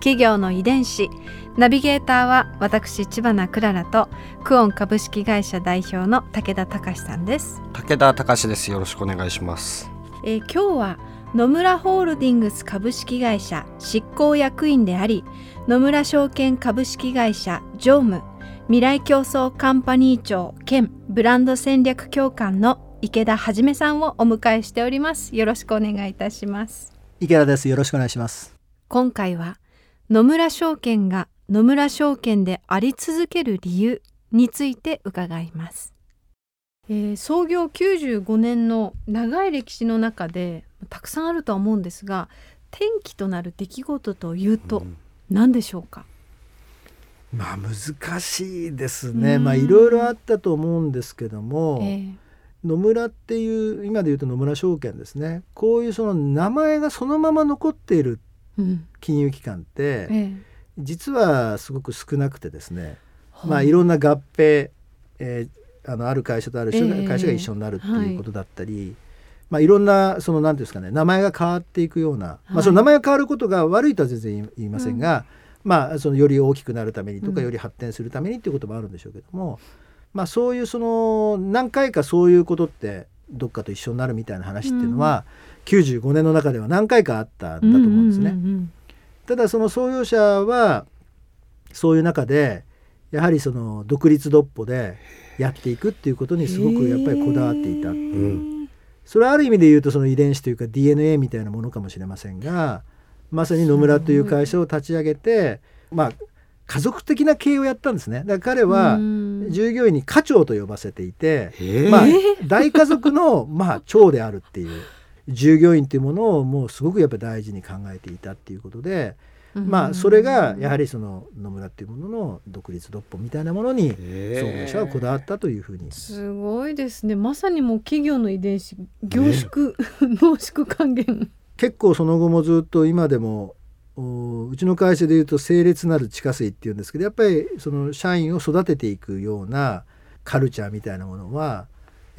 企業の遺伝子。ナビゲーターは私千葉なクララとクオン株式会社代表の武田隆さんです。武田隆です。よろしくお願いします。えー今日は野村ホールディングス株式会社執行役員であり野村証券株式会社常務未来競争カンパニー長兼ブランド戦略協官の池田はじめさんをお迎えしております。よろしくお願いいたします。池田です。よろしくお願いします。今回は野村証券が野村証券であり続ける理由について伺います、えー創業95年の長い歴史の中でたくさんあるとは思うんですが転機となる出来事というと何でしょうか、まあ難しいですね。うん。まあいろいろあったと思うんですけども、えー野村っていう今で言うと野村証券ですね。こういうその名前がそのまま残っているうん金融機関って、え実はすごく少なくてですね。ーまあいろんな合併、えーあのある会社とあるええ。会社が一緒になるってはいいうことだったり。まあ、いろんなその何ていうんですかね名前が変わっていくような、はい。まあ、その名前が変わることが悪いとは全然言いませんが、まあ、そのより大きくなるためにとか、うん。より発展するためにっていうこともあるんでしょうけども、まあ、そういうその何回かそういうことってどっかと一緒になるみたいな話っていうのは、95年の中では何回かあったんだと思うんですね。うんうんただその創業者はそういう中でやはりその独立独歩でやっていくっていうことにすごくやっぱりこだわっていた。へー。うん。それはある意味で言うとその遺伝子というか DNA みたいなものかもしれませんがまさに野村という会社を立ち上げてまあ家族的な経営をやったんですね。だから彼はうん。従業員に課長と呼ばせていて、えー。まあ、大家族のまあ長であるっていう従業員っていうものをもうすごくやっぱり大事に考えていたっていうことで、まあそれがやはりその野村っていうものの独立独歩みたいなものにえー。創業者はこだわったというふうに。すごいですね。まさにもう企業の遺伝子凝縮、濃縮還元。結構その後もずっと今でもおうちの会社でいうと清烈なる地下水っていうんですけどやっぱりその社員を育てていくようなカルチャーみたいなものは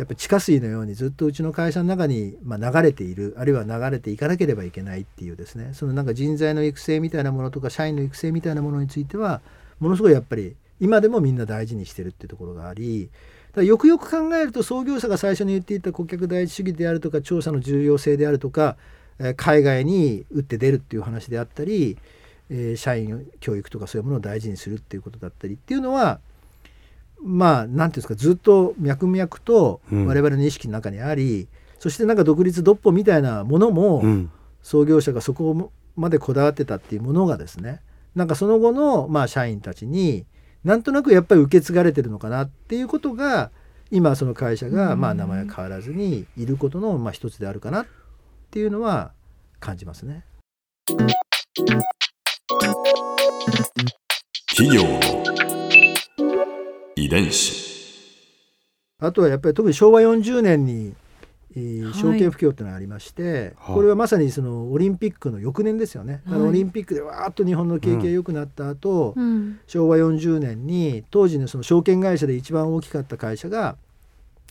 やっぱ地下水のようにずっとうちの会社の中にまあ流れているあるいは流れていかなければいけないっていうですね。そのなんか人材の育成みたいなものとか社員の育成みたいなものについてはものすごいやっぱり今でもみんな大事にしてるっていうところがありだよくよく考えると創業者が最初に言っていた顧客第一主義であるとか調査の重要性であるとか、海外に打って出るっていう話であったり、社員教育とかそういうものを大事にするっていうことだったりっていうのはまあ何ていうんですかずっと脈々とうん。我々の意識の中にあり、そしてなんか独立独歩みたいなものも、うん。創業者がそこまでこだわってたっていうものがですねなんかその後のまあ社員たちになんとなくやっぱり受け継がれてるのかなっていうことが今その会社がまあ名前は変わらずにいることのまあ一つであるかなっていうのは感じますね。企業伝子。あとはやっぱり特に昭和40年に、証券不況っていうのがありまして、はい。これはまさにそのオリンピックの翌年ですよね。はい。オリンピックでわーっと日本の景気が良くなった後、うん。昭和40年に当時のその証券会社で一番大きかった会社が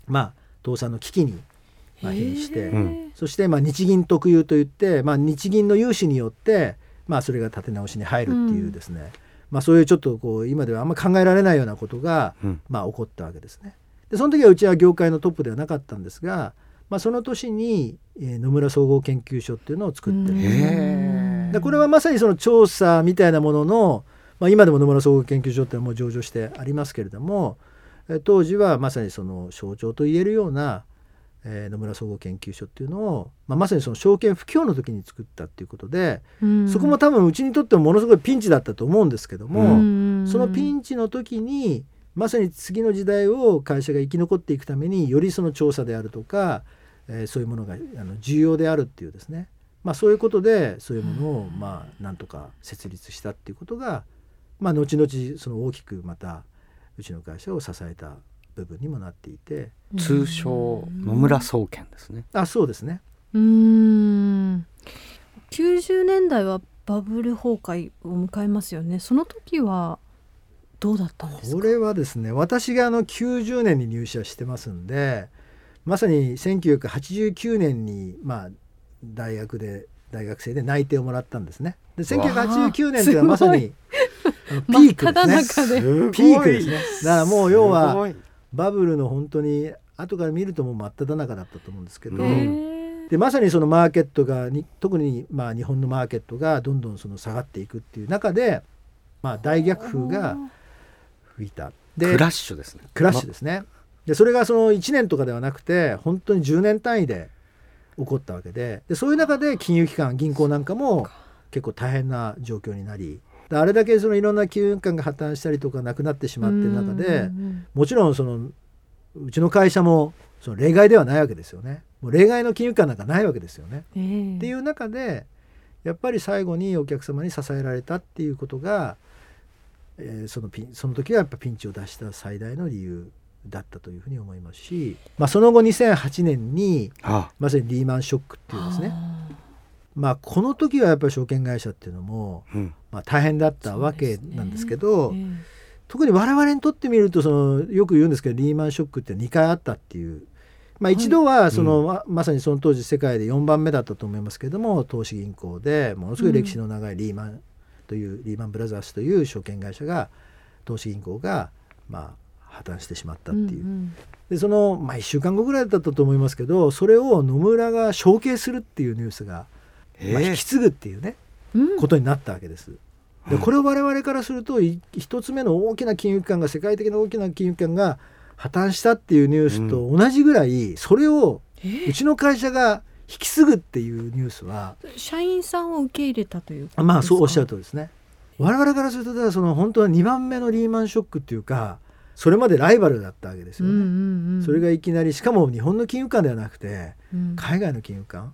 まあ倒産の危機にまあ瀕して、そしてまあ日銀特有といって、まあ、日銀の融資によって、まあ、それが立て直しに入るっていうですね、まあ、そういうちょっとこう今ではあんま考えられないようなことが、うん。まあ、起こったわけですね。でその時はうちは業界のトップではなかったんですが、まあ、その年に、えー野村総合研究所っていうのを作ってる。んでこれはまさにその調査みたいなものの、まあ、今でも野村総合研究所っていうのはもう上場してありますけれどもえー当時はまさにその象徴と言えるような、えー野村総合研究所っていうのを、まあ、まさにその証券不況の時に作ったっていうことで、うん。そこも多分うちにとってもものすごいピンチだったと思うんですけども、うん。そのピンチの時にまさに次の時代を会社が生き残っていくためによりその調査であるとか、えーそういうものがあの重要であるっていうですね、まあ、そういうことでそういうものをまあなんとか設立したっていうことが、まあ後々その大きくまたうちの会社を支えた部分にもなっていて通称野村総研ですね。あそうですねうーん90年代はバブル崩壊を迎えますよねその時はどうだったんですか？これはですね私があの90年に入社してますんでまさに1989年にまあ大学で大学生で内定をもらったんですね。で1989年っていうのはまさにピークですね。真っ只中でピークですね。だからもう要すはバブルの本当に後から見るともう真っ只中だったと思うんですけど、でまさにそのマーケットがに特にまあ日本のマーケットがどんどんその下がっていくっていう中で、まあ、大逆風が吹いた。でクラッシュですね。クラッシュですね。でそれがその1年とかではなくて本当に10年単位で起こったわけででそういう中で金融機関銀行なんかも結構大変な状況になりであれだけそのいろんな金融機関が破綻したりとかなくなってしまっている中うんでうんもちろんそのうちの会社もその例外ではないわけですよね。もう例外の金融機関なんかないわけですよね。っていう中でやっぱり最後にお客様に支えられたっていうことが、えーそのピンその時はやっぱピンチを出した最大の理由だったというふうに思いますし、まあ、その後2008年にあまさにリーマンショックっていうですね。あ。まあこの時はやっぱり証券会社っていうのも、うんまあ、大変だったわけなんですけどーえ。特に我々にとってみるとそのよく言うんですけどリーマンショックって2回あったっていう。まあ、一度はその、ままさにその当時世界で4番目だったと思いますけれども投資銀行でものすごい歴史の長いリーマンという、リーマンブラザーズという証券会社が投資銀行がまあ破綻してしまったえっていう、んでその、まあ、1週間後ぐらいだったと思いますけどそれを野村が承継するっていうニュースが、えまあ、引き継ぐっていうね。うんうんことになったわけです。でこれを我々からするとい一つ目の大きな金融機関が世界的な大きな金融機関が破綻したっていうニュースと同じぐらいそれをうちの会社が引き継ぐっていうニュースは社員さんを受け入れたというまあそうおっしゃるとですね。我々からするとだからその本当は2番目のリーマンショックっていうかそれまでライバルだったわけですよね。それがいきなりしかも日本の金融機関ではなくて海外の金融機関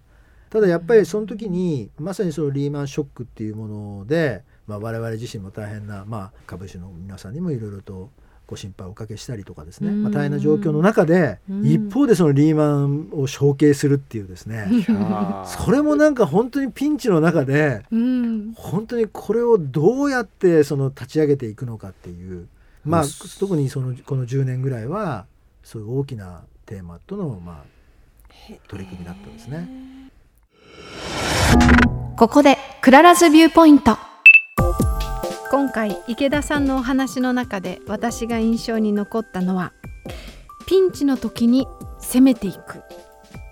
ただやっぱりその時にまさにそのリーマンショックっていうもので、まあ、我々自身も大変な、まあ、株主の皆さんにもいろいろとご心配をおかけしたりとかですね、まあ、大変な状況の中でうん。一方でそのリーマンを承継するっていうですね。それもなんか本当にピンチの中でうん。本当にこれをどうやってその立ち上げていくのかっていう。まあうん特にそのこの10年ぐらいはそういう大きなテーマとのまあ取り組みだったんですね。ここでクララズビューポイント。今回池田さんのお話の中で私が印象に残ったのはピンチの時に攻めていく。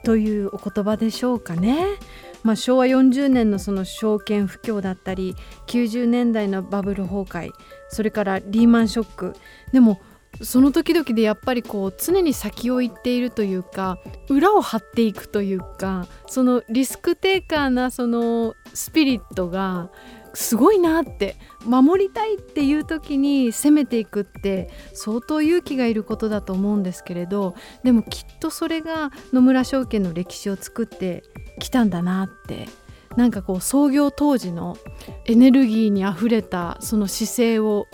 というお言葉でしょうかね。まあ、昭和40年のその証券不況だったり90年代のバブル崩壊それからリーマンショック。でもその時々でやっぱりこう常に先を行っているというか裏を張っていくというかそのリスクテイカーなそのスピリットがすごいなって守りたいっていう時に攻めていくって相当勇気がいることだと思うんですけれどでもきっとそれが野村証券の歴史を作ってきたんだなってなんかこう創業当時のエネルギーにあふれたその姿勢を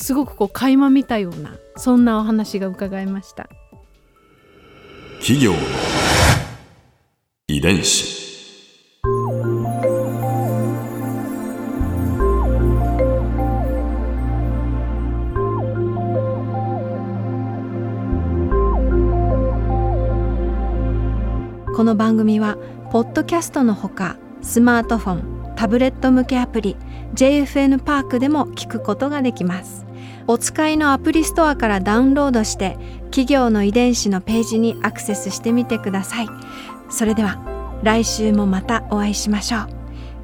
すごくこう垣間見たようなそんなお話が伺いました。企業の遺伝子この番組はポッドキャストのほかスマートフォンタブレット向けアプリ JFN パークでも聞くことができますお使いのアプリストアからダウンロードして企業の遺伝子のページにアクセスしてみてください。それでは来週もまたお会いしましょう。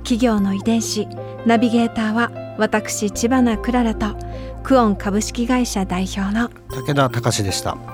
企業の遺伝子ナビゲーターは私千葉なクララとクオン株式会社代表の武田隆でした。